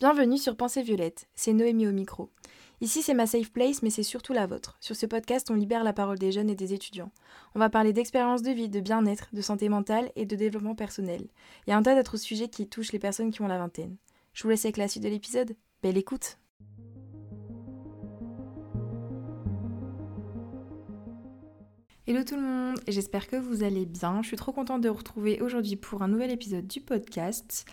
Bienvenue sur Pensée Violette, c'est Noémie au micro. Ici c'est ma safe place mais c'est surtout la vôtre. Sur ce podcast on libère la parole des jeunes et des étudiants. On va parler d'expérience de vie, de bien-être, de santé mentale et de développement personnel. Il y a un tas d'autres sujets qui touchent les personnes qui ont la vingtaine. Je vous laisse avec la suite de l'épisode. Belle écoute Hello tout le monde, j'espère que vous allez bien. Je suis trop contente de vous retrouver aujourd'hui pour un nouvel épisode du podcast.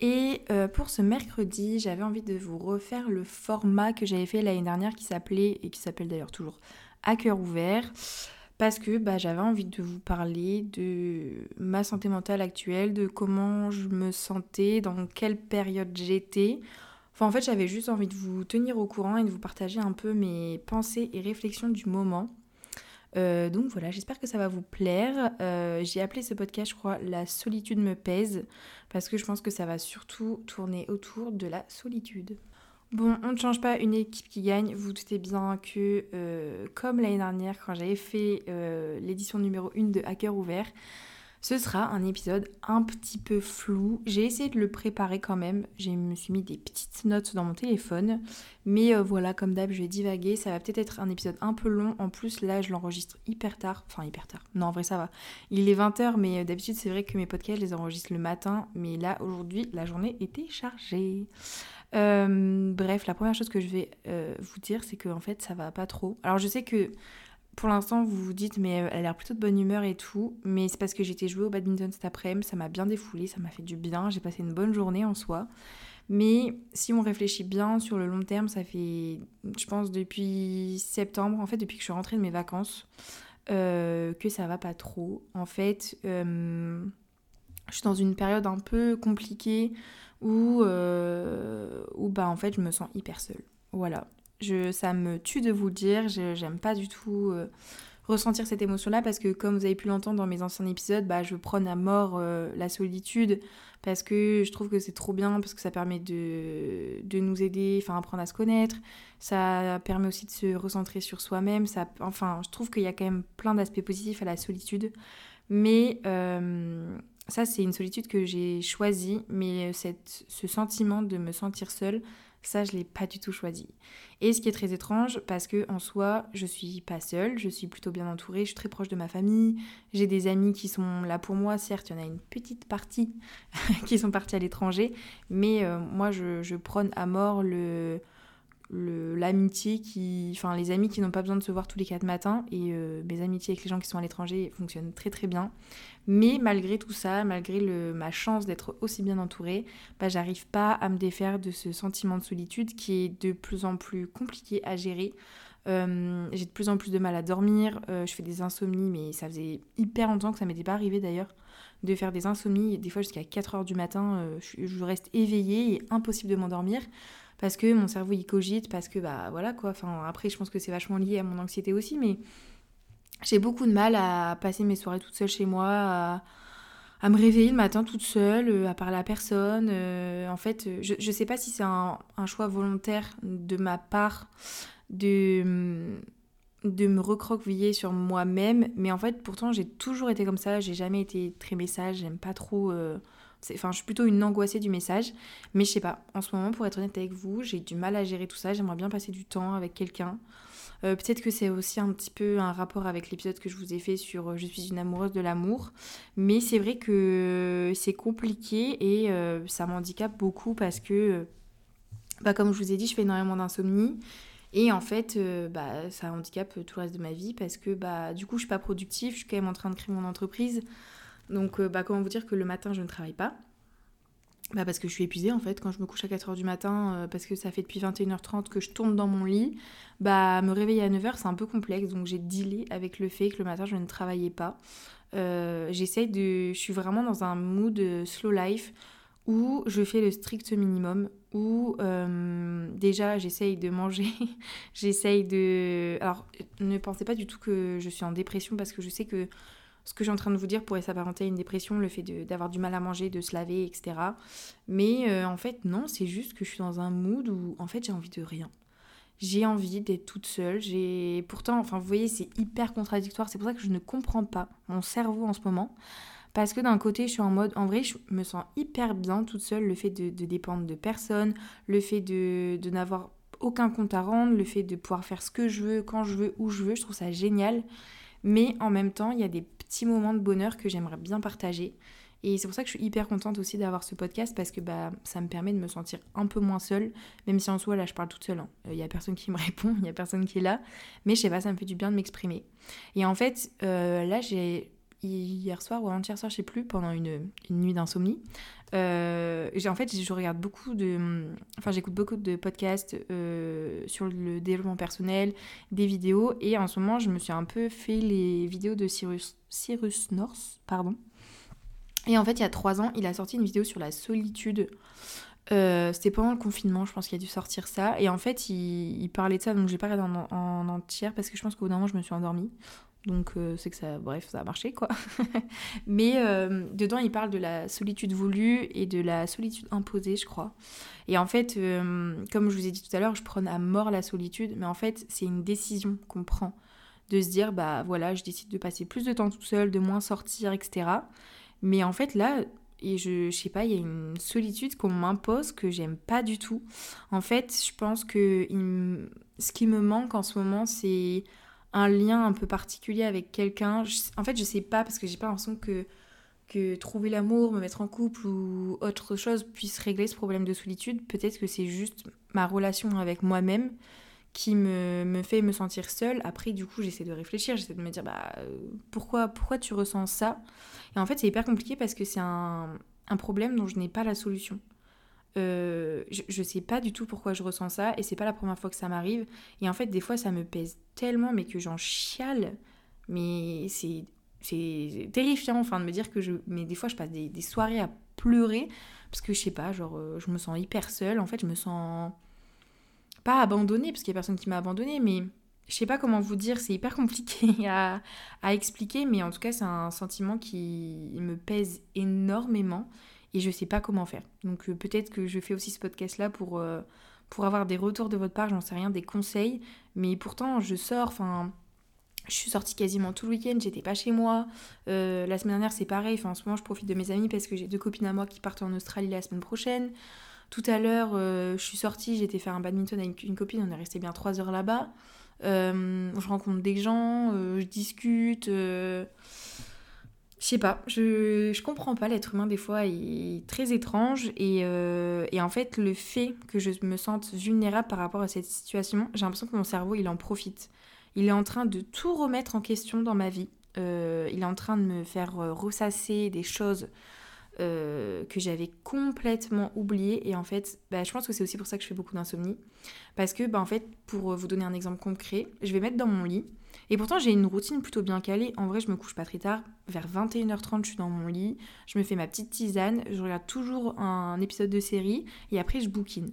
Et euh, pour ce mercredi, j'avais envie de vous refaire le format que j'avais fait l'année dernière qui s'appelait, et qui s'appelle d'ailleurs toujours, à cœur ouvert. Parce que bah, j'avais envie de vous parler de ma santé mentale actuelle, de comment je me sentais, dans quelle période j'étais. Enfin, en fait, j'avais juste envie de vous tenir au courant et de vous partager un peu mes pensées et réflexions du moment. Euh, donc voilà, j'espère que ça va vous plaire. Euh, j'ai appelé ce podcast, je crois, La solitude me pèse, parce que je pense que ça va surtout tourner autour de la solitude. Bon, on ne change pas une équipe qui gagne. Vous doutez bien que, euh, comme l'année dernière, quand j'avais fait l'édition numéro 1 de Hacker Ouvert, ce sera un épisode un petit peu flou. J'ai essayé de le préparer quand même. Je me suis mis des petites notes dans mon téléphone. Mais euh, voilà, comme d'hab, je vais divaguer. Ça va peut-être être un épisode un peu long. En plus, là, je l'enregistre hyper tard. Enfin, hyper tard. Non, en vrai, ça va. Il est 20h, mais euh, d'habitude, c'est vrai que mes podcasts, je les enregistre le matin. Mais là, aujourd'hui, la journée était chargée. Euh, bref, la première chose que je vais vous dire, c'est qu'en fait, ça va pas trop. Alors, je sais que pour l'instant, vous vous dites, mais elle a l'air plutôt de bonne humeur et tout. Mais c'est parce que j'étais jouer au badminton cet après-midi, ça m'a bien défoulé, ça m'a fait du bien. J'ai passé une bonne journée en soi. Mais si on réfléchit bien sur le long terme, ça fait, je pense, depuis septembre, en fait, depuis que je suis rentrée de mes vacances, euh, que ça va pas trop. En fait, euh, je suis dans une période un peu compliquée où, euh, où bah, en fait, je me sens hyper seule. Voilà. Je, ça me tue de vous le dire, j'aime pas du tout euh, ressentir cette émotion-là parce que comme vous avez pu l'entendre dans mes anciens épisodes, bah, je prône à mort euh, la solitude parce que je trouve que c'est trop bien, parce que ça permet de, de nous aider, enfin apprendre à se connaître, ça permet aussi de se recentrer sur soi-même, ça, enfin je trouve qu'il y a quand même plein d'aspects positifs à la solitude, mais euh, ça c'est une solitude que j'ai choisie, mais cette, ce sentiment de me sentir seule, ça, je l'ai pas du tout choisi. Et ce qui est très étrange, parce que en soi, je suis pas seule, je suis plutôt bien entourée, je suis très proche de ma famille, j'ai des amis qui sont là pour moi, certes, il y en a une petite partie qui sont partis à l'étranger, mais euh, moi, je, je prône à mort le l'amitié qui enfin les amis qui n'ont pas besoin de se voir tous les quatre matins et euh, mes amitiés avec les gens qui sont à l'étranger fonctionnent très très bien. Mais malgré tout ça malgré le, ma chance d'être aussi bien entourée bah, j'arrive pas à me défaire de ce sentiment de solitude qui est de plus en plus compliqué à gérer. Euh, j'ai de plus en plus de mal à dormir euh, je fais des insomnies mais ça faisait hyper longtemps que ça m'était pas arrivé d'ailleurs de faire des insomnies. Des fois jusqu'à 4 heures du matin je, je reste éveillée et impossible de m'endormir parce que mon cerveau il cogite, parce que bah voilà quoi. Après je pense que c'est vachement lié à mon anxiété aussi, mais j'ai beaucoup de mal à passer mes soirées toute seule chez moi, à, me réveiller le matin toute seule, euh, à parler à personne. Euh, en fait, je, je sais pas si c'est un, choix volontaire de ma part de de me recroqueviller sur moi-même, mais en fait pourtant j'ai toujours été comme ça, j'ai jamais été très message, j'aime pas trop euh, Enfin, je suis plutôt une angoissée du message. Mais je sais pas, en ce moment, pour être honnête avec vous, j'ai du mal à gérer tout ça. J'aimerais bien passer du temps avec quelqu'un. Euh, peut-être que c'est aussi un petit peu un rapport avec l'épisode que je vous ai fait sur euh, Je suis une amoureuse de l'amour. Mais c'est vrai que c'est compliqué et euh, ça m'handicape beaucoup parce que, bah, comme je vous ai dit, je fais énormément d'insomnie. Et en fait, bah, ça handicape tout le reste de ma vie parce que bah, du coup, je suis pas productive. Je suis quand même en train de créer mon entreprise. Donc, euh, bah, comment vous dire que le matin, je ne travaille pas? Bah parce que je suis épuisée en fait quand je me couche à 4h du matin euh, parce que ça fait depuis 21h30 que je tourne dans mon lit. Bah me réveiller à 9h c'est un peu complexe donc j'ai dealé avec le fait que le matin je ne travaillais pas. Euh, j'essaye de je suis vraiment dans un mood slow life où je fais le strict minimum où déjà j'essaye de manger j'essaye de alors ne pensez pas du tout que je suis en dépression parce que je sais que ce que je suis en train de vous dire pourrait s'apparenter à une dépression, le fait d'avoir du mal à manger, de se laver, etc. Mais euh, en fait, non, c'est juste que je suis dans un mood où en fait j'ai envie de rien. J'ai envie d'être toute seule. J'ai pourtant, enfin, vous voyez, c'est hyper contradictoire. C'est pour ça que je ne comprends pas mon cerveau en ce moment. Parce que d'un côté, je suis en mode, en vrai, je me sens hyper bien toute seule, le fait de, dépendre de personne, le fait de, de n'avoir aucun compte à rendre, le fait de pouvoir faire ce que je veux, quand je veux, où je veux, je trouve ça génial. Mais en même temps, il y a des petits moments de bonheur que j'aimerais bien partager. Et c'est pour ça que je suis hyper contente aussi d'avoir ce podcast parce que bah, ça me permet de me sentir un peu moins seule, même si en soi là je parle toute seule. Il hein. n'y a personne qui me répond, il n'y a personne qui est là. Mais je sais pas, ça me fait du bien de m'exprimer. Et en fait, euh, là j'ai hier soir ou avant-hier soir, je sais plus, pendant une, nuit d'insomnie. Euh, en fait, je regarde beaucoup de. Enfin, j'écoute beaucoup de podcasts euh, sur le développement personnel, des vidéos, et en ce moment, je me suis un peu fait les vidéos de Cyrus, Cyrus North, pardon. Et en fait, il y a trois ans, il a sorti une vidéo sur la solitude. Euh, c'était pendant le confinement, je pense qu'il a dû sortir ça. Et en fait, il, parlait de ça, donc j'ai pas regardé en, en, entière parce que je pense qu'au bout d'un moment, je me suis endormie. Donc euh, c'est que ça, bref, ça a marché quoi. Mais euh, dedans, il parle de la solitude voulue et de la solitude imposée, je crois. Et en fait, comme je vous ai dit tout à l'heure, je prône à mort la solitude, mais en fait, c'est une décision qu'on prend de se dire, bah voilà, je décide de passer plus de temps tout seul, de moins sortir, etc. Mais en fait, là, et je, je sais pas, il y a une solitude qu'on m'impose que j'aime pas du tout. En fait, je pense que ce qui me manque en ce moment, c'est un lien un peu particulier avec quelqu'un. En fait, je sais pas parce que j'ai pas l'impression que, que trouver l'amour, me mettre en couple ou autre chose puisse régler ce problème de solitude. Peut-être que c'est juste ma relation avec moi-même qui me, me, fait me sentir seule. Après, du coup, j'essaie de réfléchir, j'essaie de me dire bah, euh, pourquoi, pourquoi tu ressens ça? Et en fait, c'est hyper compliqué parce que c'est un, un, problème dont je n'ai pas la solution. Euh, je, je sais pas du tout pourquoi je ressens ça et c'est pas la première fois que ça m'arrive. Et en fait, des fois, ça me pèse tellement, mais que j'en chiale. Mais c'est c'est terrifiant enfin de me dire que je mais des fois je passe des, des soirées à pleurer parce que je sais pas genre euh, je me sens hyper seule en fait je me sens pas abandonnée, parce qu'il n'y a personne qui m'a abandonnée, mais je sais pas comment vous dire, c'est hyper compliqué à, à, expliquer, mais en tout cas, c'est un sentiment qui me pèse énormément et je sais pas comment faire. Donc euh, peut-être que je fais aussi ce podcast-là pour, euh, pour avoir des retours de votre part, j'en sais rien, des conseils, mais pourtant, je sors, enfin. Je suis sortie quasiment tout le week-end, j'étais pas chez moi. Euh, la semaine dernière, c'est pareil. En ce moment, je profite de mes amis parce que j'ai deux copines à moi qui partent en Australie la semaine prochaine. Tout à l'heure, je suis sortie, été faire un badminton avec une copine, on est resté bien trois heures là-bas. Je rencontre des gens, je discute. Je sais pas, je, je comprends pas, l'être humain des fois est très étrange et, et, en fait le fait que je me sente vulnérable par rapport à cette situation, j'ai l'impression que mon cerveau il en profite. Il est en train de tout remettre en question dans ma vie. il est en train de me faire ressasser des choses euh, que j'avais complètement oublié. Et en fait, bah, je pense que c'est aussi pour ça que je fais beaucoup d'insomnie. Parce que, bah, en fait, pour vous donner un exemple concret, je vais mettre dans mon lit. Et pourtant, j'ai une routine plutôt bien calée. En vrai, je me couche pas très tard. Vers 21h30, je suis dans mon lit. Je me fais ma petite tisane. Je regarde toujours un épisode de série. Et après, je bouquine.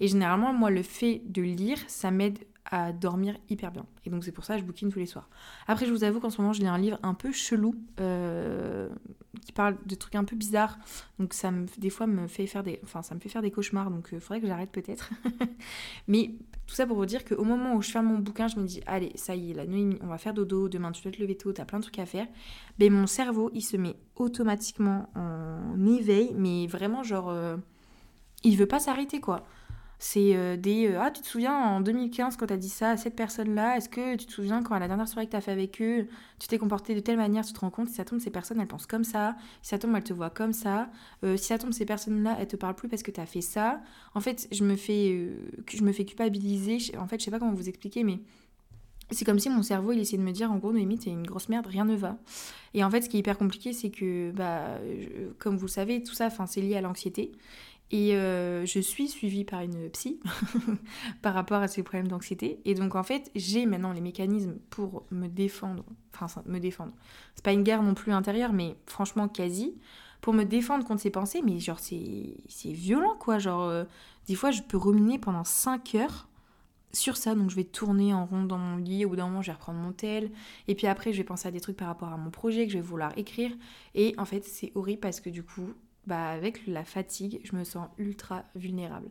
Et généralement, moi, le fait de lire, ça m'aide à dormir hyper bien. Et donc c'est pour ça que je bouquine tous les soirs. Après, je vous avoue qu'en ce moment, je lis un livre un peu chelou euh, qui parle de trucs un peu bizarres. Donc ça me, des fois, me fait faire des, enfin, ça me fait faire des cauchemars. Donc il euh, faudrait que j'arrête peut-être. Mais tout ça pour vous dire qu'au moment où je ferme mon bouquin, je me dis, allez, ça y est, la nuit, on va faire dodo. Demain, tu dois te lever tôt, t'as plein de trucs à faire. Mais mon cerveau, il se met automatiquement en éveil. Mais vraiment, genre, euh, il veut pas s'arrêter, quoi. C'est euh, des euh, Ah, tu te souviens en 2015 quand tu as dit ça à cette personne-là Est-ce que tu te souviens quand à la dernière soirée que tu as fait avec eux, tu t'es comporté de telle manière Tu te rends compte si ça tombe, ces personnes elles pensent comme ça. Si ça tombe, elles te voient comme ça. Euh, si ça tombe, ces personnes-là elles te parlent plus parce que tu as fait ça. En fait, je me fais, je me fais culpabiliser. En fait, je sais pas comment vous expliquer, mais c'est comme si mon cerveau il essayait de me dire en gros Noémie t'es une grosse merde rien ne va et en fait ce qui est hyper compliqué c'est que bah comme vous le savez tout ça c'est lié à l'anxiété et euh, je suis suivie par une psy par rapport à ces problèmes d'anxiété. Et donc en fait, j'ai maintenant les mécanismes pour me défendre. Enfin, me défendre. C'est pas une guerre non plus intérieure, mais franchement quasi. Pour me défendre contre ces pensées, mais genre c'est violent quoi. Genre, euh, des fois je peux ruminer pendant 5 heures sur ça, donc je vais tourner en rond dans mon lit, au bout d'un moment je vais reprendre mon tel, et puis après je vais penser à des trucs par rapport à mon projet que je vais vouloir écrire, et en fait c'est horrible parce que du coup bah, avec la fatigue, je me sens ultra vulnérable.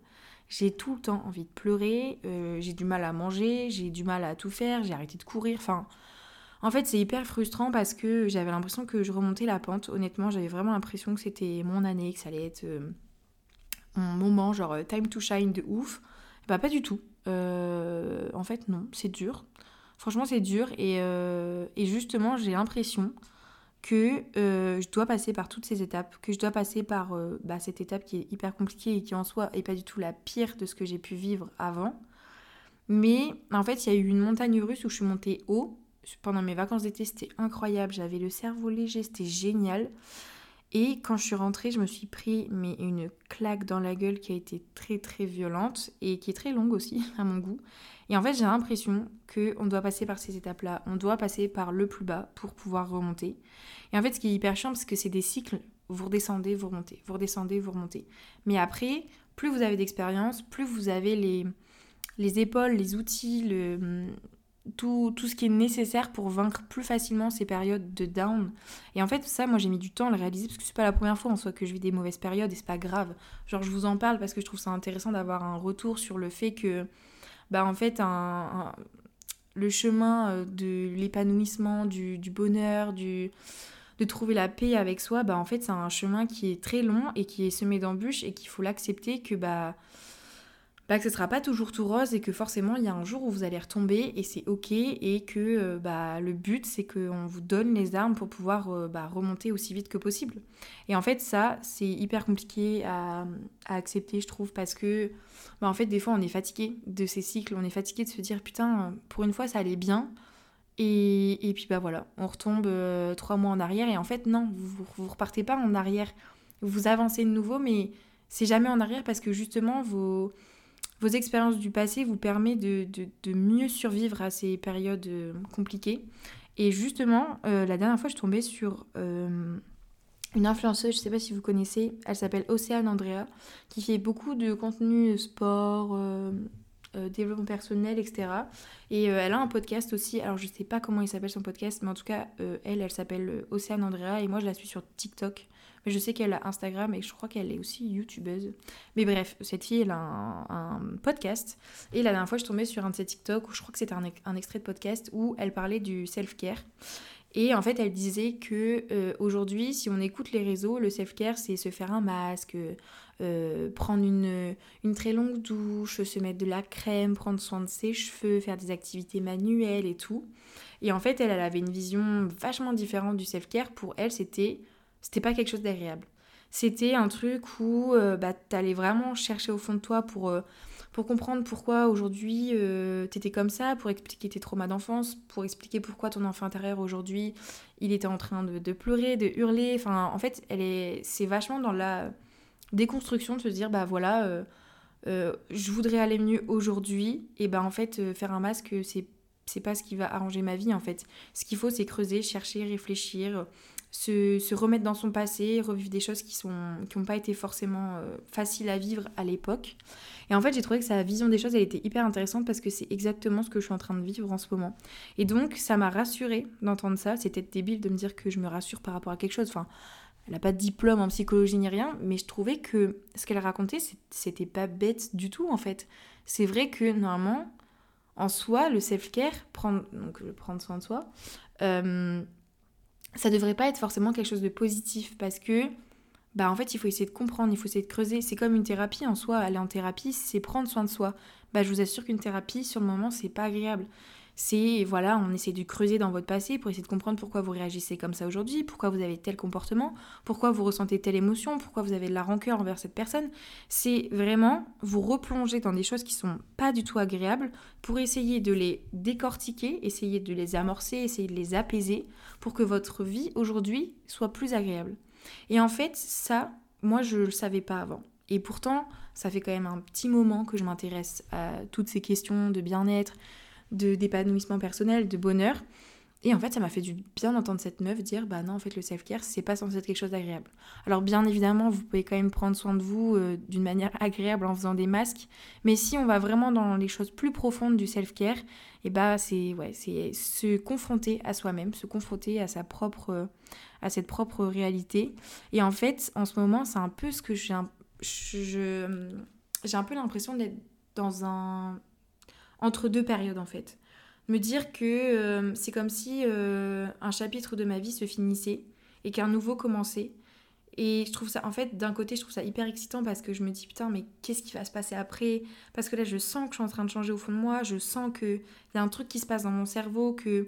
J'ai tout le temps envie de pleurer, euh, j'ai du mal à manger, j'ai du mal à tout faire, j'ai arrêté de courir. Enfin, En fait, c'est hyper frustrant parce que j'avais l'impression que je remontais la pente. Honnêtement, j'avais vraiment l'impression que c'était mon année, que ça allait être euh, mon moment, genre euh, time to shine de ouf. Bah, pas du tout. En fait, non, c'est dur. Franchement, c'est dur. Et, et justement, j'ai l'impression que je dois passer par toutes ces étapes, que je dois passer par bah, cette étape qui est hyper compliquée et qui en soi est pas du tout la pire de ce que j'ai pu vivre avant. Mais en fait, il y a eu une montagne russe où je suis montée haut pendant mes vacances d'été, c'était incroyable. J'avais le cerveau léger, c'était génial. Et quand je suis rentrée, je me suis pris mais une claque dans la gueule qui a été très très violente et qui est très longue aussi à mon goût. Et en fait, j'ai l'impression qu'on doit passer par ces étapes-là, on doit passer par le plus bas pour pouvoir remonter. Et en fait, ce qui est hyper chiant, c'est que c'est des cycles, vous redescendez, vous remontez, vous redescendez, vous remontez. Mais après, plus vous avez d'expérience, plus vous avez les, les épaules, les outils, le, tout, tout, ce qui est nécessaire pour vaincre plus facilement ces périodes de down. Et en fait, ça, moi, j'ai mis du temps à le réaliser parce que c'est pas la première fois en soi que je vis des mauvaises périodes et c'est pas grave. Genre, je vous en parle parce que je trouve ça intéressant d'avoir un retour sur le fait que, bah, en fait, un, le chemin euh, de l'épanouissement, du, du, bonheur, du, de trouver la paix avec soi, bah, en fait, c'est un chemin qui est très long et qui est semé d'embûches et qu'il faut l'accepter que, bah, bah, que ce sera pas toujours tout rose et que forcément il y a un jour où vous allez retomber et c'est ok et que euh, bah, le but c'est qu'on vous donne les armes pour pouvoir euh, bah, remonter aussi vite que possible. Et en fait ça c'est hyper compliqué à, à, accepter je trouve parce que bah, en fait des fois on est fatigué de ces cycles, on est fatigué de se dire putain pour une fois ça allait bien. Et, et puis bah voilà on retombe euh, trois mois en arrière et en fait non vous, vous repartez pas en arrière, vous avancez de nouveau mais c'est jamais en arrière parce que justement vos vos expériences du passé vous permettent de, mieux survivre à ces périodes euh, compliquées. Et justement, euh, la dernière fois, je tombais sur euh, une influenceuse, je ne sais pas si vous connaissez, elle s'appelle Océane Andrea, qui fait beaucoup de contenu sport, développement personnel, etc. Et elle a un podcast aussi, alors je ne sais pas comment il s'appelle son podcast, mais en tout cas, elle, elle s'appelle Océane Andrea, et moi je la suis sur TikTok. Mais je sais qu'elle a Instagram et je crois qu'elle est aussi youtubeuse. Mais bref, cette fille, elle a un, podcast. Et la dernière fois, je tombais sur un de ses TikTok où je crois que c'était un, extrait de podcast où elle parlait du self-care. Et en fait, elle disait que euh, aujourd'hui, si on écoute les réseaux, le self-care, c'est se faire un masque, euh, prendre une, très longue douche, se mettre de la crème, prendre soin de ses cheveux, faire des activités manuelles et tout. Et en fait, elle, elle avait une vision vachement différente du self-care. Pour elle, c'était c'était pas quelque chose d'agréable. C'était un truc où euh, bah, t'allais vraiment chercher au fond de toi pour, euh, pour comprendre pourquoi aujourd'hui euh, t'étais comme ça, pour expliquer tes traumas d'enfance, pour expliquer pourquoi ton enfant intérieur aujourd'hui il était en train de, pleurer, de hurler. Enfin, en fait, elle est, c'est vachement dans la déconstruction de se dire bah voilà, je voudrais aller mieux aujourd'hui, et bah en fait, faire un masque, c'est c'est pas ce qui va arranger ma vie en fait. Ce qu'il faut, c'est creuser, chercher, réfléchir, se, remettre dans son passé, revivre des choses qui n'ont qui pas été forcément euh, faciles à vivre à l'époque. Et en fait, j'ai trouvé que sa vision des choses, elle était hyper intéressante parce que c'est exactement ce que je suis en train de vivre en ce moment. Et donc, ça m'a rassurée d'entendre ça. C'était débile de me dire que je me rassure par rapport à quelque chose. Enfin, elle n'a pas de diplôme en psychologie ni rien, mais je trouvais que ce qu'elle racontait, c'était pas bête du tout en fait. C'est vrai que normalement, en soi, le self-care, prendre, donc prendre soin de soi, euh, ça devrait pas être forcément quelque chose de positif parce que bah en fait il faut essayer de comprendre, il faut essayer de creuser. C'est comme une thérapie en soi, aller en thérapie, c'est prendre soin de soi. Bah je vous assure qu'une thérapie sur le moment c'est pas agréable. C'est voilà, on essaie de creuser dans votre passé pour essayer de comprendre pourquoi vous réagissez comme ça aujourd'hui, pourquoi vous avez tel comportement, pourquoi vous ressentez telle émotion, pourquoi vous avez de la rancœur envers cette personne. C'est vraiment vous replonger dans des choses qui sont pas du tout agréables pour essayer de les décortiquer, essayer de les amorcer, essayer de les apaiser pour que votre vie aujourd'hui soit plus agréable. Et en fait, ça, moi je le savais pas avant. Et pourtant, ça fait quand même un petit moment que je m'intéresse à toutes ces questions de bien-être, d'épanouissement personnel, de bonheur. Et en fait, ça m'a fait du bien d'entendre cette meuf dire bah non, en fait, le self-care, c'est pas censé être quelque chose d'agréable. Alors, bien évidemment, vous pouvez quand même prendre soin de vous euh, d'une manière agréable en faisant des masques. Mais si on va vraiment dans les choses plus profondes du self-care, et eh bah c'est ouais, se confronter à soi-même, se confronter à sa propre à cette propre réalité. Et en fait, en ce moment, c'est un peu ce que j'ai j'ai un peu l'impression d'être dans un entre deux périodes en fait. me dire que euh, c'est comme si euh, un chapitre de ma vie se finissait et qu'un nouveau commençait. Et je trouve ça, en fait, d'un côté, je trouve ça hyper excitant parce que je me dis, putain, mais qu'est-ce qui va se passer après? Parce que là, je sens que je suis en train de changer au fond de moi, je sens qu'il y a un truc qui se passe dans mon cerveau, que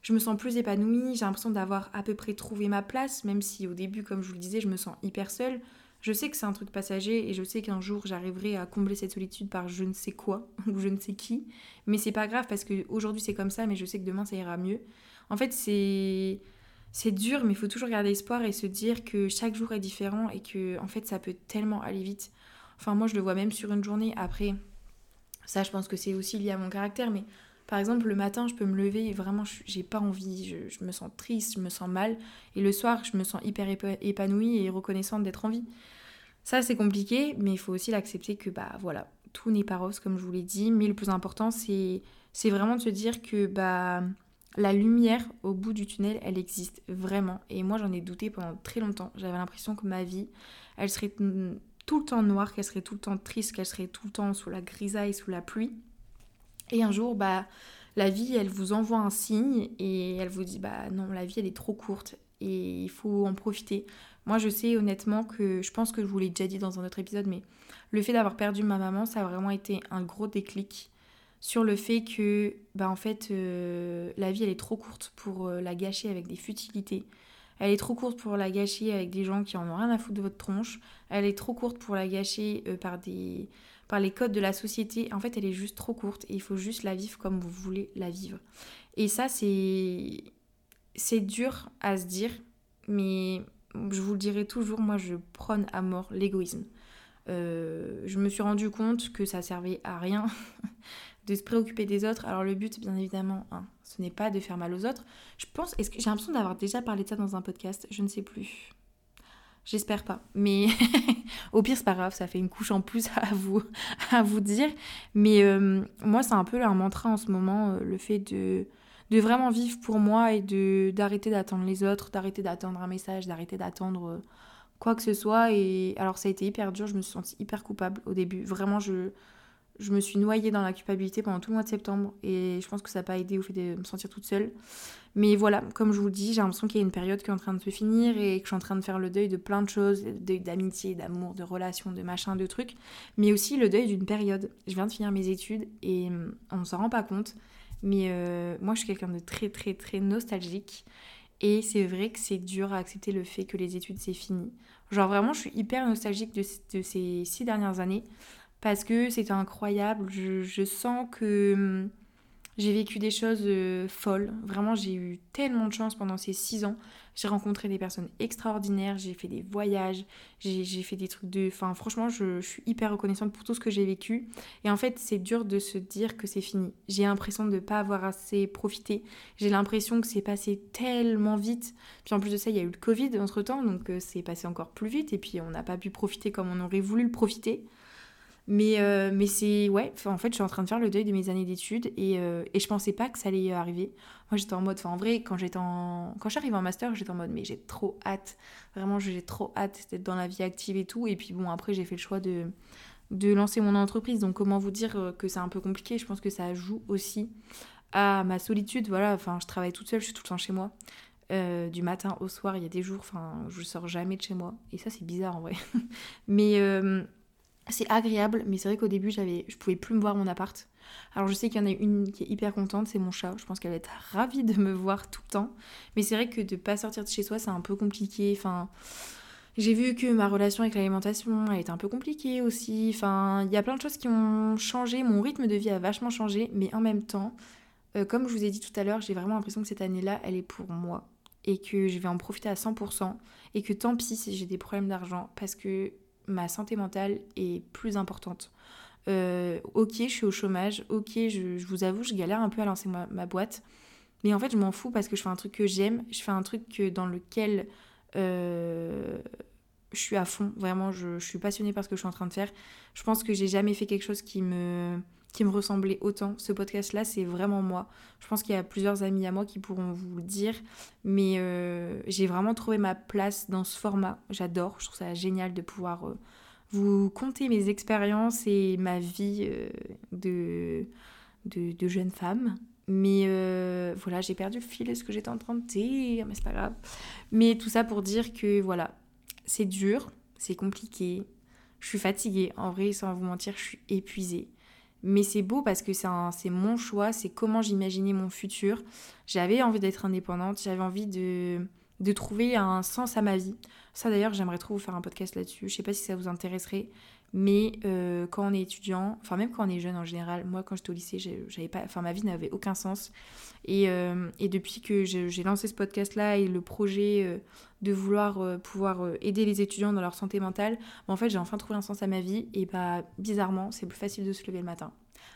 je me sens plus épanouie, j'ai l'impression d'avoir à peu près trouvé ma place, même si au début, comme je vous le disais, je me sens hyper seule. Je sais que c'est un truc passager et je sais qu'un jour j'arriverai à combler cette solitude par je ne sais quoi ou je ne sais qui. Mais c'est pas grave parce qu'aujourd'hui c'est comme ça, mais je sais que demain ça ira mieux. En fait, c'est. C'est dur, mais il faut toujours garder espoir et se dire que chaque jour est différent et que en fait ça peut tellement aller vite. Enfin, moi je le vois même sur une journée. Après, ça je pense que c'est aussi lié à mon caractère, mais par exemple, le matin, je peux me lever et vraiment, j'ai pas envie, je, me sens triste, je me sens mal. Et le soir, je me sens hyper épanouie et reconnaissante d'être en vie. Ça, c'est compliqué, mais il faut aussi l'accepter que, bah voilà, tout n'est pas rose, comme je vous l'ai dit. Mais le plus important, c'est vraiment de se dire que, bah, la lumière au bout du tunnel, elle existe vraiment. Et moi, j'en ai douté pendant très longtemps. J'avais l'impression que ma vie, elle serait tout le temps noire, qu'elle serait tout le temps triste, qu'elle serait tout le temps sous la grisaille, sous la pluie. Et un jour, bah, la vie, elle vous envoie un signe et elle vous dit, bah non, la vie, elle est trop courte et il faut en profiter. Moi, je sais honnêtement que, je pense que je vous l'ai déjà dit dans un autre épisode, mais le fait d'avoir perdu ma maman, ça a vraiment été un gros déclic sur le fait que, bah en fait, euh, la vie, elle est trop courte pour euh, la gâcher avec des futilités. Elle est trop courte pour la gâcher avec des gens qui en ont rien à foutre de votre tronche. Elle est trop courte pour la gâcher euh, par des par les codes de la société. En fait, elle est juste trop courte et il faut juste la vivre comme vous voulez la vivre. Et ça, c'est c'est dur à se dire, mais je vous le dirai toujours, moi, je prône à mort l'égoïsme. Euh, je me suis rendu compte que ça servait à rien de se préoccuper des autres. Alors le but, bien évidemment, hein, ce n'est pas de faire mal aux autres. Je pense, est-ce que j'ai l'impression d'avoir déjà parlé de ça dans un podcast Je ne sais plus. J'espère pas. Mais au pire, c'est pas grave, ça fait une couche en plus à vous, à vous dire. Mais euh, moi, c'est un peu un mantra en ce moment, euh, le fait de, de vraiment vivre pour moi et d'arrêter d'attendre les autres, d'arrêter d'attendre un message, d'arrêter d'attendre euh, quoi que ce soit. Et alors, ça a été hyper dur, je me suis sentie hyper coupable au début. Vraiment, je, je me suis noyée dans la culpabilité pendant tout le mois de septembre. Et je pense que ça n'a pas aidé au fait de me sentir toute seule. Mais voilà, comme je vous le dis, j'ai l'impression qu'il y a une période qui est en train de se finir et que je suis en train de faire le deuil de plein de choses, deuil d'amitié, d'amour, de relations, de machin, de trucs, mais aussi le deuil d'une période. Je viens de finir mes études et hum, on ne s'en rend pas compte, mais euh, moi je suis quelqu'un de très très très nostalgique et c'est vrai que c'est dur à accepter le fait que les études c'est fini. Genre vraiment je suis hyper nostalgique de, ces six dernières années parce que c'était incroyable, je, je sens que hum, j'ai vécu des choses euh, folles. Vraiment, j'ai eu tellement de chance pendant ces six ans. J'ai rencontré des personnes extraordinaires, j'ai fait des voyages, j'ai fait des trucs de... Enfin, franchement, je, suis hyper reconnaissante pour tout ce que j'ai vécu. Et en fait, c'est dur de se dire que c'est fini. J'ai l'impression de ne pas avoir assez profité. J'ai l'impression que c'est passé tellement vite. Puis en plus de ça, il y a eu le Covid entre-temps, donc euh, c'est passé encore plus vite. Et puis on n'a pas pu profiter comme on aurait voulu le profiter. Mais, euh, mais c'est. Ouais, en fait, je suis en train de faire le deuil de mes années d'études et, euh, et je pensais pas que ça allait arriver. Moi, j'étais en mode. En vrai, quand j'étais en. Quand j'arrive en master, j'étais en mode, mais j'ai trop hâte. Vraiment, j'ai trop hâte d'être dans la vie active et tout. Et puis, bon, après, j'ai fait le choix de, de lancer mon entreprise. Donc, comment vous dire euh, que c'est un peu compliqué Je pense que ça joue aussi à ma solitude. Voilà, enfin, je travaille toute seule, je suis tout le temps chez moi. du matin au soir, il y a des jours, enfin, je sors jamais de chez moi. Et ça, c'est bizarre en vrai. mais c'est agréable, mais c'est vrai qu'au début, j'avais, je pouvais plus me voir mon appart. Alors je sais qu'il y en a une qui est hyper contente, c'est mon chat. Je pense qu'elle va être ravie de me voir tout le temps. Mais c'est vrai que de pas sortir de chez soi, c'est un peu compliqué. Enfin, j'ai vu que ma relation avec l'alimentation, elle était un peu compliquée aussi. Enfin, il y a plein de choses qui ont changé. Mon rythme de vie a vachement changé, mais en même temps, euh, comme je vous ai dit tout à l'heure, j'ai vraiment l'impression que cette année-là, elle est pour moi et que je vais en profiter à 100% et que tant pis si j'ai des problèmes d'argent parce que ma santé mentale est plus importante. Euh, ok, je suis au chômage, ok, je, vous avoue, je galère un peu à lancer ma, boîte, mais en fait, je m'en fous parce que je fais un truc que j'aime, je fais un truc dans lequel euh, je suis à fond, vraiment, je, suis passionnée par ce que je suis en train de faire. Je pense que j'ai jamais fait quelque chose qui me qui me ressemblait autant. Ce podcast-là, c'est vraiment moi. Je pense qu'il y a plusieurs amis à moi qui pourront vous le dire, mais euh, j'ai vraiment trouvé ma place dans ce format. J'adore, je trouve ça génial de pouvoir euh, vous conter mes expériences et ma vie euh, de, de, jeune femme. Mais voilà, j'ai perdu le fil de ce que j'étais en train de dire, mais c'est pas grave. Mais tout ça pour dire que voilà, c'est dur, c'est compliqué, je suis fatiguée. En vrai, sans vous mentir, je suis épuisée. Mais c'est beau parce que c'est mon choix, c'est comment j'imaginais mon futur. J'avais envie d'être indépendante, j'avais envie de, de trouver un sens à ma vie. Ça d'ailleurs, j'aimerais trop vous faire un podcast là-dessus. Je sais pas si ça vous intéresserait, mais euh, quand on est étudiant, enfin même quand on est jeune en général, moi quand j'étais au lycée, j'avais pas, enfin ma vie n'avait aucun sens. Et, euh, et depuis que j'ai lancé ce podcast-là et le projet euh, de vouloir pouvoir aider les étudiants dans leur santé mentale, bah, en fait j'ai enfin trouvé un sens à ma vie. Et bah bizarrement, c'est plus facile de se lever le matin.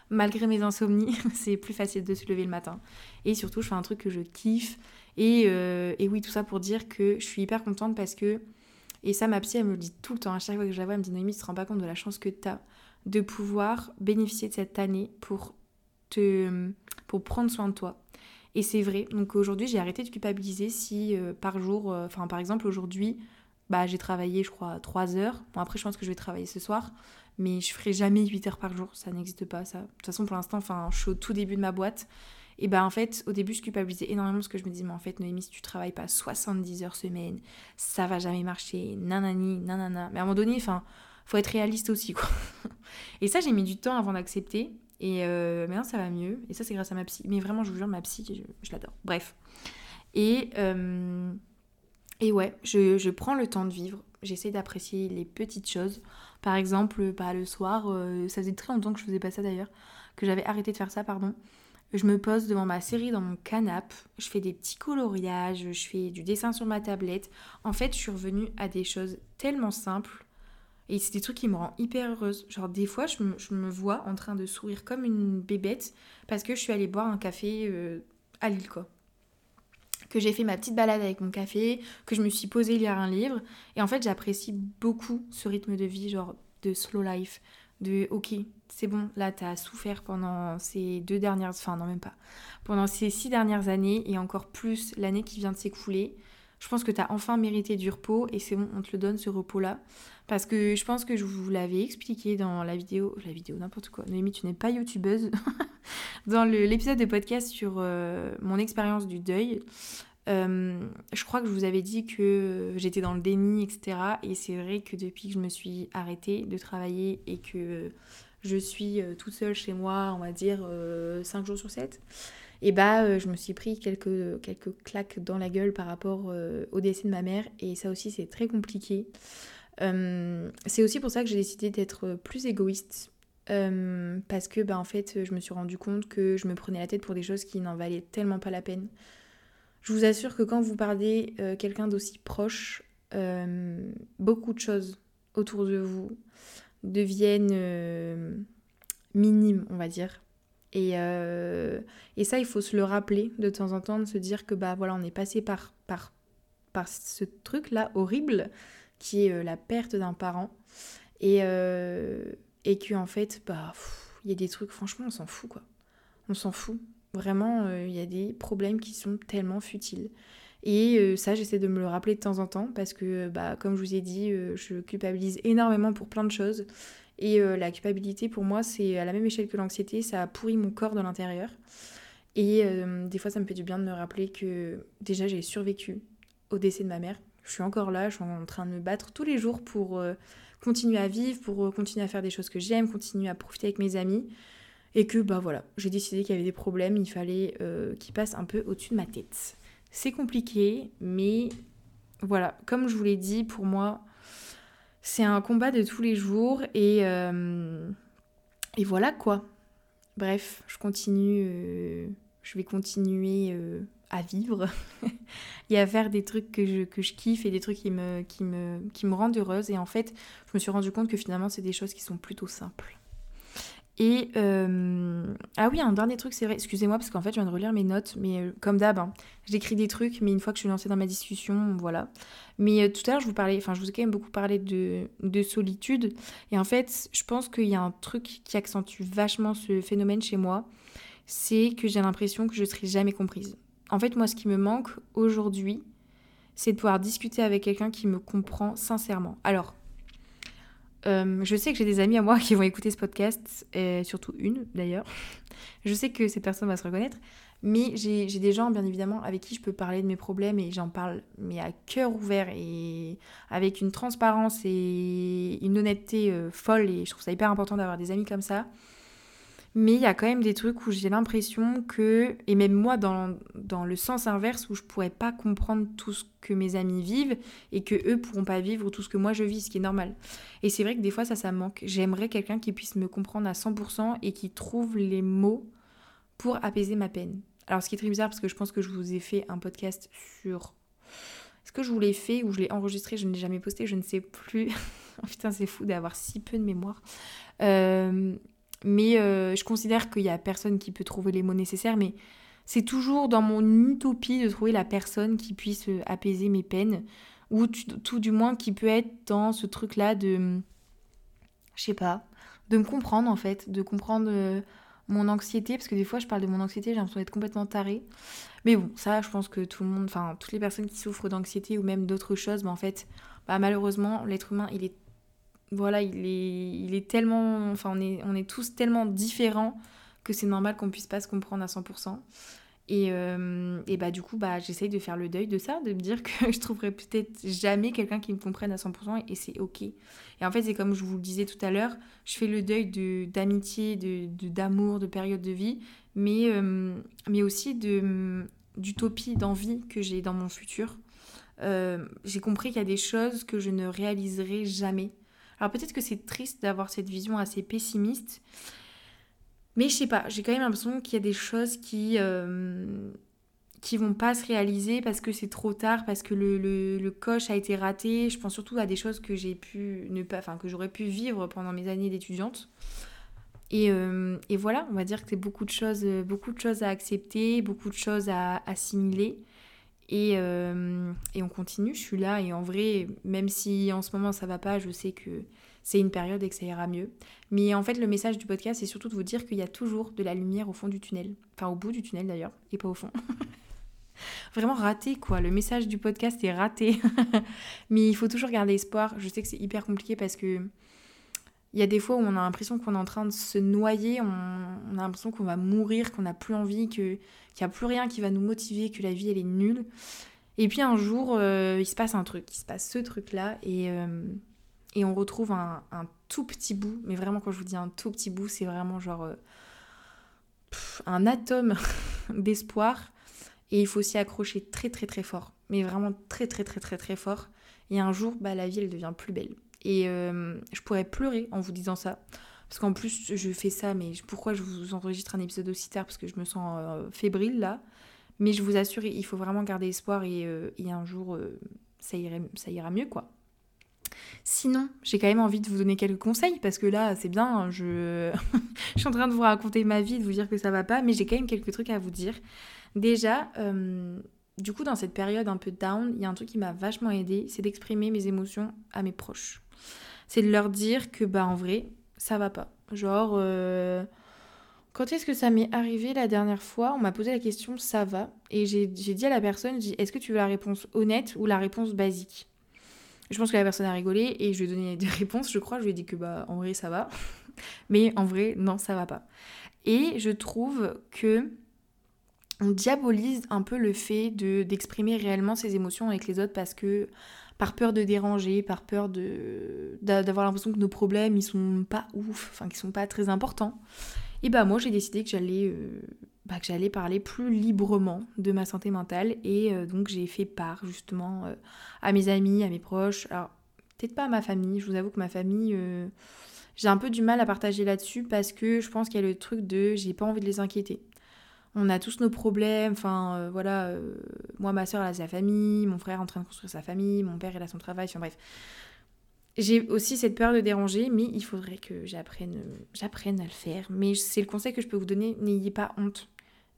Malgré mes insomnies, c'est plus facile de se lever le matin. Et surtout, je fais un truc que je kiffe. Et, et oui, tout ça pour dire que je suis hyper contente parce que et ça, ma psy, elle me le dit tout le temps. À chaque fois que je la vois, elle me dit Noémie, tu te rends pas compte de la chance que tu as de pouvoir bénéficier de cette année pour, te, pour prendre soin de toi. Et c'est vrai. Donc aujourd'hui, j'ai arrêté de culpabiliser si euh, par jour, euh, enfin par exemple aujourd'hui, bah, j'ai travaillé, je crois, 3 heures. Bon, après, je pense que je vais travailler ce soir, mais je ferai jamais 8 heures par jour. Ça n'existe pas, ça. De toute façon, pour l'instant, je suis au tout début de ma boîte. Et ben en fait, au début, je culpabilisais énormément parce que je me disais, mais en fait, Noémie, si tu travailles pas 70 heures semaine, ça va jamais marcher, nanani, nanana. Mais à un moment donné, enfin, faut être réaliste aussi, quoi. Et ça, j'ai mis du temps avant d'accepter. Et euh, maintenant, ça va mieux. Et ça, c'est grâce à ma psy. Mais vraiment, je vous jure, ma psy, je, l'adore. Bref. Et, euh, et ouais, je, je, prends le temps de vivre. J'essaie d'apprécier les petites choses. Par exemple, bah, le soir, euh, ça faisait très longtemps que je faisais pas ça d'ailleurs, que j'avais arrêté de faire ça, pardon. Je me pose devant ma série dans mon canapé, je fais des petits coloriages, je fais du dessin sur ma tablette. En fait, je suis revenue à des choses tellement simples et c'est des trucs qui me rendent hyper heureuse. Genre, des fois, je me, vois en train de sourire comme une bébête parce que je suis allée boire un café euh, à Lille, quoi. Que j'ai fait ma petite balade avec mon café, que je me suis posée lire un livre. Et en fait, j'apprécie beaucoup ce rythme de vie, genre de slow life, de ok, c'est bon, là tu as souffert pendant ces deux dernières, enfin non même pas, pendant ces six dernières années et encore plus l'année qui vient de s'écouler. Je pense que tu as enfin mérité du repos et c'est bon, on te le donne ce repos-là. Parce que je pense que je vous l'avais expliqué dans la vidéo, la vidéo n'importe quoi, Noémie tu n'es pas youtubeuse, dans l'épisode de podcast sur euh, mon expérience du deuil. Euh, je crois que je vous avais dit que j'étais dans le déni, etc. Et c'est vrai que depuis que je me suis arrêtée de travailler et que je suis euh, toute seule chez moi, on va dire 5 euh, jours sur 7, et bah je me suis pris quelques, quelques claques dans la gueule par rapport au décès de ma mère. Et ça aussi c'est très compliqué. c'est aussi pour ça que j'ai décidé d'être plus égoïste. parce que bah, en fait je me suis rendu compte que je me prenais la tête pour des choses qui n'en valaient tellement pas la peine. Je vous assure que quand vous parlez euh, quelqu'un d'aussi proche, euh, beaucoup de choses autour de vous deviennent euh, minimes, on va dire. Et, et, ça, il faut se le rappeler de temps en temps, de se dire que bah voilà, on est passé par, par, par ce truc-là horrible qui est la perte d'un parent. Et, et qu'en fait, bah, il y a des trucs, franchement, on s'en fout quoi. On s'en fout. Vraiment, euh, il y a des problèmes qui sont tellement futiles. Et euh, ça, j'essaie de me le rappeler de temps en temps parce que, bah, comme je vous ai dit, euh, je culpabilise énormément pour plein de choses. Et la culpabilité, pour moi, c'est à la même échelle que l'anxiété, ça a pourri mon corps de l'intérieur. Et des fois, ça me fait du bien de me rappeler que déjà, j'ai survécu au décès de ma mère. Je suis encore là, je suis en train de me battre tous les jours pour continuer à vivre, pour continuer à faire des choses que j'aime, continuer à profiter avec mes amis et que bah voilà, j'ai décidé qu'il y avait des problèmes, il fallait euh, qu'ils passent un peu au-dessus de ma tête. C'est compliqué, mais voilà, comme je vous l'ai dit, pour moi, c'est un combat de tous les jours et, euh, voilà quoi. Bref, je continue, euh, je vais continuer à vivre et à faire des trucs que je, que je kiffe et des trucs qui me, qui, me, qui me rendent heureuse. Et en fait, je me suis rendu compte que finalement, c'est des choses qui sont plutôt simples. Et euh, ah oui, un dernier truc, c'est vrai, excusez-moi parce qu'en fait je viens de relire mes notes, mais euh, comme d'hab, hein, j'écris des trucs, mais une fois que je suis lancée dans ma discussion, voilà. Mais euh, tout à l'heure, je vous parlais, enfin je vous ai quand même beaucoup parlé de, de solitude, et en fait, je pense qu'il y a un truc qui accentue vachement ce phénomène chez moi, c'est que j'ai l'impression que je serai jamais comprise. En fait, moi, ce qui me manque aujourd'hui, c'est de pouvoir discuter avec quelqu'un qui me comprend sincèrement. Alors, Euh, je sais que j'ai des amis à moi qui vont écouter ce podcast, et surtout une d'ailleurs. Je sais que cette personne va se reconnaître, mais j'ai des gens bien évidemment avec qui je peux parler de mes problèmes et j'en parle mais à cœur ouvert et avec une transparence et une honnêteté euh, folle et je trouve ça hyper important d'avoir des amis comme ça. Mais il y a quand même des trucs où j'ai l'impression que, et même moi dans, dans, le sens inverse, où je pourrais pas comprendre tout ce que mes amis vivent et que eux pourront pas vivre tout ce que moi je vis, ce qui est normal. Et c'est vrai que des fois ça, ça manque. J'aimerais quelqu'un qui puisse me comprendre à 100% et qui trouve les mots pour apaiser ma peine. Alors ce qui est très bizarre parce que je pense que je vous ai fait un podcast sur... Est-ce que je vous l'ai fait ou je l'ai enregistré Je ne l'ai jamais posté, je ne sais plus. Oh, putain, c'est fou d'avoir si peu de mémoire. Euh, mais euh, je considère qu'il n'y a personne qui peut trouver les mots nécessaires, mais c'est toujours dans mon utopie de trouver la personne qui puisse euh, apaiser mes peines, ou tout du moins qui peut être dans ce truc-là de, je sais pas, de me comprendre en fait, de comprendre euh, mon anxiété, parce que des fois je parle de mon anxiété, j'ai l'impression d'être complètement tarée. Mais bon, ça je pense que tout le monde, enfin toutes les personnes qui souffrent d'anxiété ou même d'autres choses, mais en fait, bah, malheureusement, l'être humain il est voilà, il est, il est tellement. Enfin, on est, on est tous tellement différents que c'est normal qu'on puisse pas se comprendre à 100%. Et, euh, et bah, du coup, bah, j'essaye de faire le deuil de ça, de me dire que je trouverai peut-être jamais quelqu'un qui me comprenne à 100% et, c'est ok. Et en fait, c'est comme je vous le disais tout à l'heure, je fais le deuil d'amitié, de, d'amour, de, de période de vie, mais, euh, mais aussi d'utopie, d'envie que j'ai dans mon futur. Euh, j'ai compris qu'il y a des choses que je ne réaliserai jamais alors peut-être que c'est triste d'avoir cette vision assez pessimiste, mais je sais pas, j'ai quand même l'impression qu'il y a des choses qui euh, qui vont pas se réaliser parce que c'est trop tard, parce que le, le, coche a été raté. Je pense surtout à des choses que j'ai pu ne pas, enfin que j'aurais pu vivre pendant mes années d'étudiante. Et, euh, et, voilà, on va dire que c'est beaucoup de choses, beaucoup de choses à accepter, beaucoup de choses à assimiler. Euh, et, on continue, je suis là et en vrai, même si en ce moment ça va pas, je sais que c'est une période et que ça ira mieux. Mais en fait, le message du podcast, c'est surtout de vous dire qu'il y a toujours de la lumière au fond du tunnel. Enfin, au bout du tunnel d'ailleurs, et pas au fond. Vraiment raté quoi, le message du podcast est raté. Mais il faut toujours garder espoir. Je sais que c'est hyper compliqué parce que il y a des fois où on a l'impression qu'on est en train de se noyer, on, a l'impression qu'on va mourir, qu'on n'a plus envie, qu'il n'y a plus rien qui va nous motiver, que la vie elle est nulle. Et puis un jour, euh, il se passe un truc, il se passe ce truc-là, et, euh, on retrouve un, tout petit bout, mais vraiment quand je vous dis un tout petit bout, c'est vraiment genre euh, un atome d'espoir, et il faut s'y accrocher très très très fort, mais vraiment très très très très très fort. Et un jour, bah, la vie elle devient plus belle. Et euh, je pourrais pleurer en vous disant ça. Parce qu'en plus, je fais ça, mais pourquoi je vous enregistre un épisode aussi tard? Parce que je me sens euh, fébrile là. Mais je vous assure, il faut vraiment garder espoir et, euh, un jour, ça, irait, ça ira mieux quoi. Sinon, j'ai quand même envie de vous donner quelques conseils parce que là, c'est bien, hein, je... je suis en train de vous raconter ma vie, de vous dire que ça va pas, mais j'ai quand même quelques trucs à vous dire. Déjà, du coup, dans cette période un peu down, il y a un truc qui m'a vachement aidé, c'est d'exprimer mes émotions à mes proches c'est de leur dire que bah en vrai, ça va pas. Genre, euh, quand est-ce que ça m'est arrivé la dernière fois On m'a posé la question ça va? Et j'ai dit à la personne, est-ce que tu veux la réponse honnête ou la réponse basique? Je pense que la personne a rigolé et je lui ai donné des réponses, je crois. Je lui ai dit que bah en vrai ça va, mais en vrai non ça va pas. Et je trouve que on diabolise un peu le fait de d'exprimer réellement ses émotions avec les autres parce que par peur de déranger, par peur de d'avoir l'impression que nos problèmes ils sont pas ouf, enfin qu'ils sont pas très importants. Et bah moi j'ai décidé que j'allais euh, bah, que j'allais parler plus librement de ma santé mentale et euh, donc j'ai fait part justement euh, à mes amis, à mes proches. Alors peut-être pas à ma famille, je vous avoue que ma famille j'ai un peu du mal à partager là-dessus parce que je pense qu'il y a le truc de j'ai pas envie de les inquiéter on a tous nos problèmes. Enfin, euh, voilà, euh, moi, ma soeur, elle a sa famille, mon frère est en train de construire sa famille, mon père, il a son travail. Enfin, bref. J'ai aussi cette peur de déranger, mais il faudrait que j'apprenne, à le faire. Mais c'est le conseil que je peux vous donner n'ayez pas honte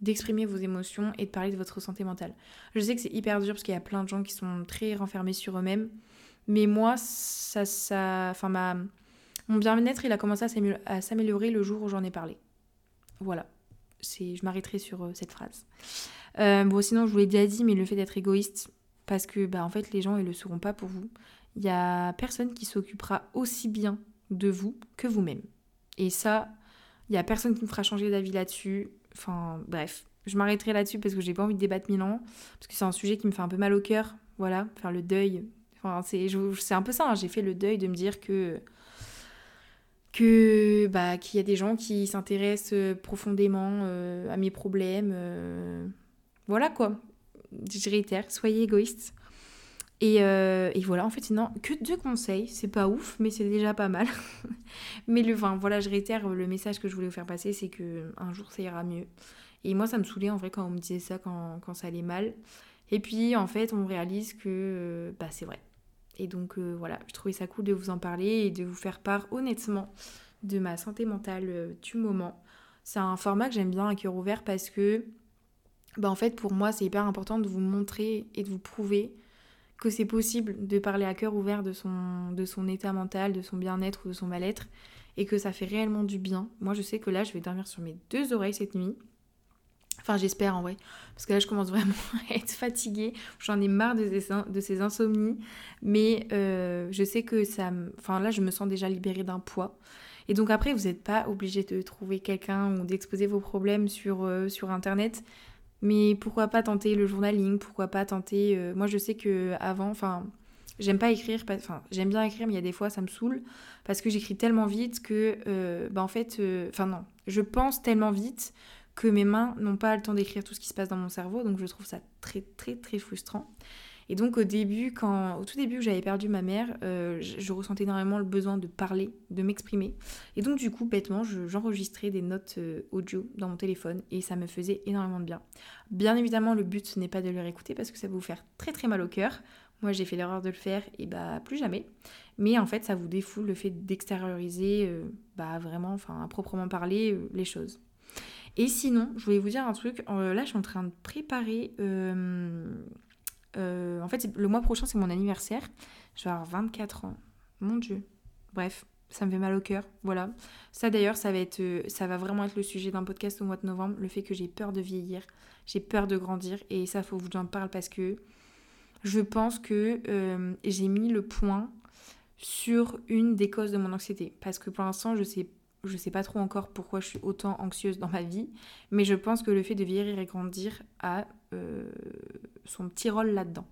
d'exprimer vos émotions et de parler de votre santé mentale. Je sais que c'est hyper dur parce qu'il y a plein de gens qui sont très renfermés sur eux-mêmes, mais moi, ça, ça, enfin, ma, mon bien-être, il a commencé à s'améliorer le jour où j'en ai parlé. Voilà je m'arrêterai sur euh, cette phrase. Euh, bon, sinon, je vous l'ai déjà dit, mais le fait d'être égoïste, parce que bah, en fait, les gens, ils le seront pas pour vous. Il y a personne qui s'occupera aussi bien de vous que vous-même. Et ça, il n'y a personne qui me fera changer d'avis là-dessus. Enfin, bref, je m'arrêterai là-dessus parce que j'ai pas envie de débattre mille ans, parce que c'est un sujet qui me fait un peu mal au cœur. Voilà, faire le deuil. Enfin, c'est un peu ça, hein. j'ai fait le deuil de me dire que que bah qu'il y a des gens qui s'intéressent euh, profondément euh, à mes problèmes euh, voilà quoi. Je réitère soyez égoïste. Et, et, voilà en fait sinon que deux conseils c'est pas ouf mais c'est déjà pas mal. Mais le enfin voilà je réitère le message que je voulais vous faire passer c'est que un jour ça ira mieux. Et moi ça me saoulait en vrai quand on me disait ça quand, quand ça allait mal. Et puis en fait on réalise que bah c'est vrai et donc euh, voilà, je trouvais ça cool de vous en parler et de vous faire part honnêtement de ma santé mentale euh, du moment. C'est un format que j'aime bien à cœur ouvert parce que, bah en fait, pour moi, c'est hyper important de vous montrer et de vous prouver que c'est possible de parler à cœur ouvert de son, de son état mental, de son bien-être ou de son mal-être et que ça fait réellement du bien. Moi, je sais que là, je vais dormir sur mes deux oreilles cette nuit Enfin, j'espère en vrai. Parce que là, je commence vraiment à être fatiguée. J'en ai marre de ces, insomnies. Mais euh, je sais que ça. Enfin, là, je me sens déjà libérée d'un poids. Et donc, après, vous n'êtes pas obligé de trouver quelqu'un ou d'exposer vos problèmes sur, euh, sur Internet. Mais pourquoi pas tenter le journaling? Pourquoi pas tenter. Euh, moi, je sais que avant, enfin. J'aime pas écrire, enfin j'aime bien écrire, mais il y a des fois ça me saoule parce que j'écris tellement vite que, bah en fait, enfin non, je pense tellement vite que mes mains n'ont pas le temps d'écrire tout ce qui se passe dans mon cerveau, donc je trouve ça très très très frustrant. Et donc au début, quand, au tout début où j'avais perdu ma mère, euh, je, ressentais énormément le besoin de parler, de m'exprimer. Et donc du coup, bêtement, j'enregistrais des notes euh, audio dans mon téléphone et ça me faisait énormément de bien. Bien évidemment, le but n'est pas de le réécouter parce que ça va vous faire très très mal au cœur. Moi j'ai fait l'erreur de le faire et bah plus jamais. Mais en fait, ça vous défoule le fait d'extérioriser, euh, bah vraiment, enfin à proprement parler, les choses. Et sinon, je voulais vous dire un truc. Euh, là, je suis en train de préparer. Euh, euh, en fait, le mois prochain, c'est mon anniversaire. Je vais avoir 24 ans. Mon Dieu. Bref, ça me fait mal au cœur. Voilà. Ça, d'ailleurs, ça va vraiment être le sujet d'un podcast au mois de novembre. Le fait que j'ai peur de vieillir, j'ai peur de grandir, et ça, faut que j'en parle parce que je pense que j'ai mis le point sur une des causes de mon anxiété. Parce que pour l'instant, je sais je sais pas trop encore pourquoi je suis autant anxieuse dans ma vie, mais je pense que le fait de vieillir et grandir a euh, son petit rôle là-dedans.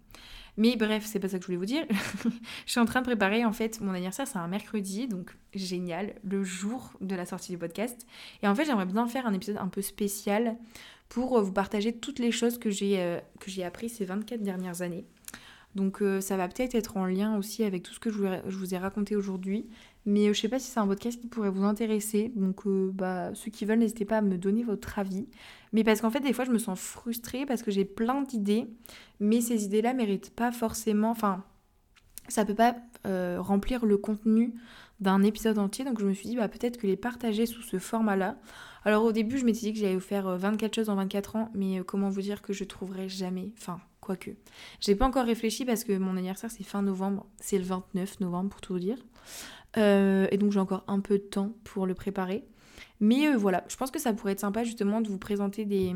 Mais bref, c'est pas ça que je voulais vous dire. je suis en train de préparer en fait mon anniversaire, c'est un mercredi, donc génial, le jour de la sortie du podcast. Et en fait, j'aimerais bien faire un épisode un peu spécial pour vous partager toutes les choses que j'ai euh, que j'ai appris ces 24 dernières années. Donc euh, ça va peut-être être en lien aussi avec tout ce que je vous ai raconté aujourd'hui. Mais euh, je sais pas si c'est un podcast qui pourrait vous intéresser. Donc, euh, bah, ceux qui veulent, n'hésitez pas à me donner votre avis. Mais parce qu'en fait, des fois, je me sens frustrée parce que j'ai plein d'idées. Mais ces idées-là méritent pas forcément. Enfin, ça peut pas euh, remplir le contenu d'un épisode entier. Donc, je me suis dit, bah, peut-être que les partager sous ce format-là. Alors, au début, je m'étais dit que j'allais vous faire 24 choses en 24 ans. Mais comment vous dire que je trouverai jamais. Enfin, quoique. J'ai pas encore réfléchi parce que mon anniversaire, c'est fin novembre. C'est le 29 novembre, pour tout vous dire. Euh, et donc j'ai encore un peu de temps pour le préparer. Mais euh, voilà, je pense que ça pourrait être sympa justement de vous présenter des,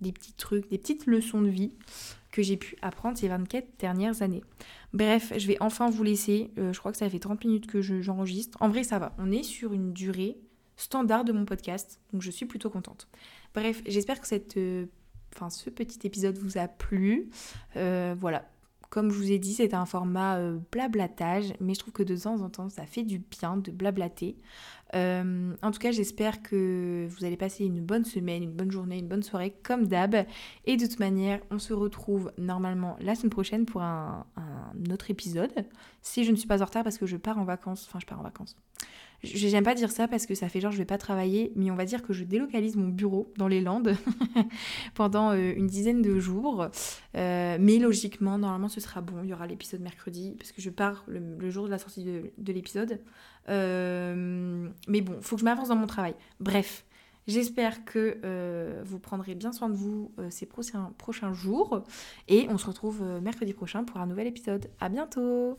des petits trucs, des petites leçons de vie que j'ai pu apprendre ces 24 dernières années. Bref, je vais enfin vous laisser. Euh, je crois que ça fait 30 minutes que j'enregistre. en vrai, ça va. On est sur une durée standard de mon podcast, donc je suis plutôt contente. Bref, j'espère que cette, ce petit épisode vous a plu. voilà, comme je vous ai dit, c'est un format euh, blablatage, mais je trouve que de temps en temps, ça fait du bien de blablater. Euh, en tout cas, j'espère que vous allez passer une bonne semaine, une bonne journée, une bonne soirée, comme d'hab. Et de toute manière, on se retrouve normalement la semaine prochaine pour un, un autre épisode. Si je ne suis pas en retard parce que je pars en vacances, enfin je pars en vacances. J'aime pas dire ça parce que ça fait genre je vais pas travailler, mais on va dire que je délocalise mon bureau dans les Landes pendant euh, une dizaine de jours. Euh, mais logiquement, normalement ce sera bon, il y aura l'épisode mercredi parce que je pars le, jour de la sortie de, l'épisode. Euh, mais bon, faut que je m'avance dans mon travail. Bref, j'espère que vous prendrez bien soin de vous ces prochains, prochains jours et on se retrouve mercredi prochain pour un nouvel épisode. À bientôt